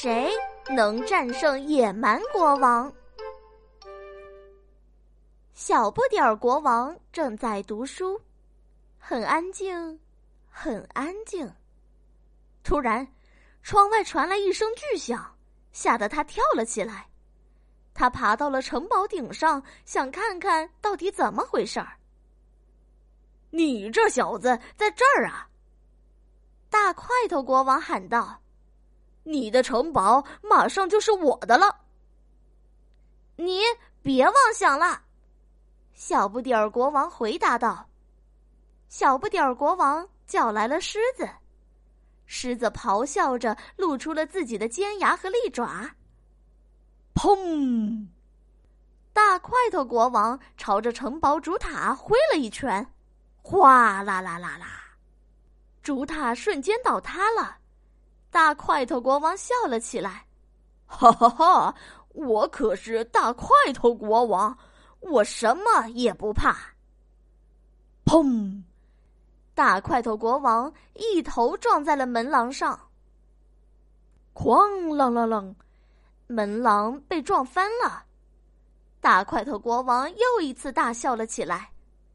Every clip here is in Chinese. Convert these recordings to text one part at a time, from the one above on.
谁能战胜野蛮国王？小不点儿国王正在读书，很安静，很安静。突然，窗外传来一声巨响，吓得他跳了起来。他爬到了城堡顶上，想看看到底怎么回事儿。你这小子在这儿啊！大块头国王喊道：“你的城堡马上就是我的了。”你别妄想了。”小不点儿国王回答道。小不点儿国王叫来了狮子，狮子咆哮着露出了自己的尖牙和利爪。砰！大块头国王朝着城堡主塔挥了一拳，哗啦啦啦啦，主塔瞬间倒塌了。大块头国王笑了起来，哈哈哈！我可是大块头国王，我什么也不怕。砰！大块头国王一头撞在了门廊上，哐啷啷啷。门廊被撞翻了，大块头国王又一次大笑了起来，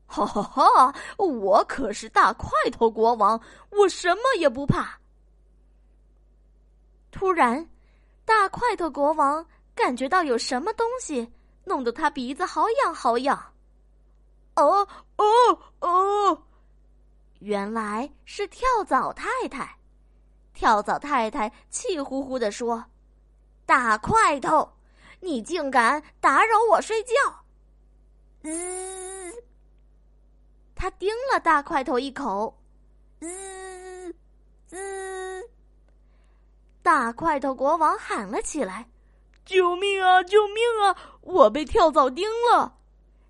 哈哈哈！我可是大块头国王，我什么也不怕。突然，大块头国王感觉到有什么东西弄得他鼻子好痒好痒，哦哦哦！原来是跳蚤太太。跳蚤太太气呼呼的说。大块头，你竟敢打扰我睡觉！滋！他叮了大块头一口。滋滋！大块头国王喊了起来：“救命啊！救命啊！我被跳蚤叮了！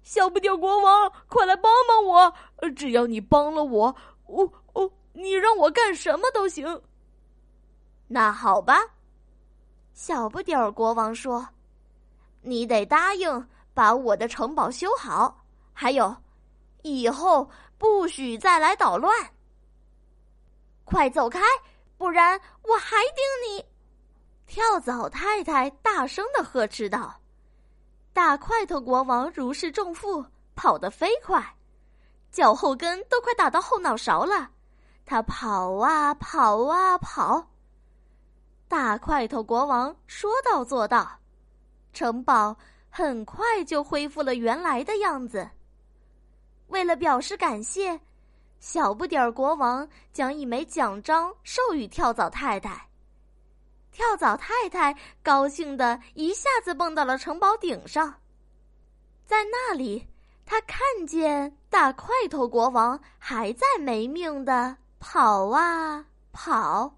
小不点国王，快来帮帮我！只要你帮了我，我我你让我干什么都行。那好吧。”小不点儿国王说：“你得答应把我的城堡修好，还有，以后不许再来捣乱。快走开，不然我还盯你！”跳蚤太太大声的呵斥道。大块头国王如释重负，跑得飞快，脚后跟都快打到后脑勺了。他跑啊跑啊跑。大块头国王说到做到，城堡很快就恢复了原来的样子。为了表示感谢，小不点儿国王将一枚奖章授予跳蚤太太。跳蚤太太高兴的一下子蹦到了城堡顶上，在那里，他看见大块头国王还在没命的跑啊跑。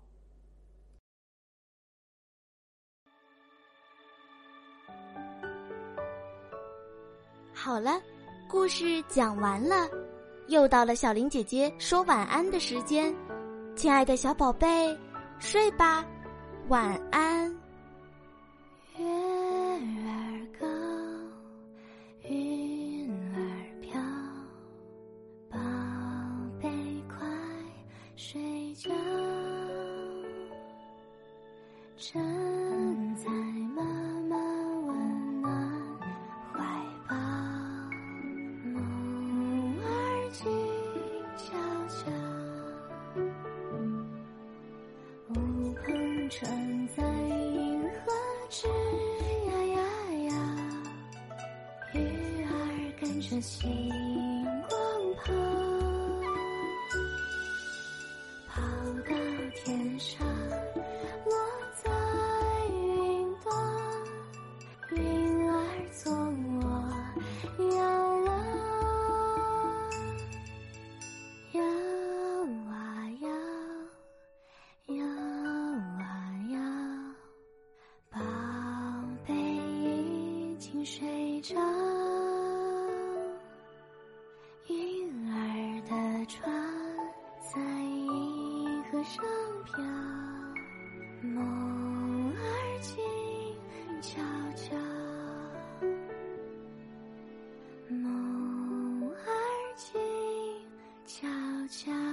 好了，故事讲完了，又到了小林姐姐说晚安的时间，亲爱的小宝贝，睡吧，晚安。月儿高，云儿飘，宝贝快睡觉。这星光跑跑到天上落在云朵云儿做我摇啊摇啊摇摇啊摇宝贝已经睡着上飘梦儿静悄悄，梦儿静悄悄。